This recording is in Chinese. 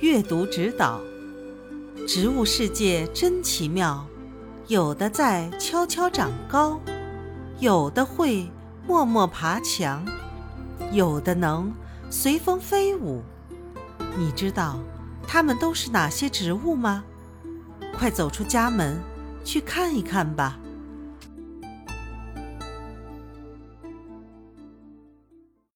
阅读指导植物世界真奇妙有的在悄悄长高有的会默默爬墙有的能随风飞舞。你知道它们都是哪些植物吗？快走出家门去看一看吧。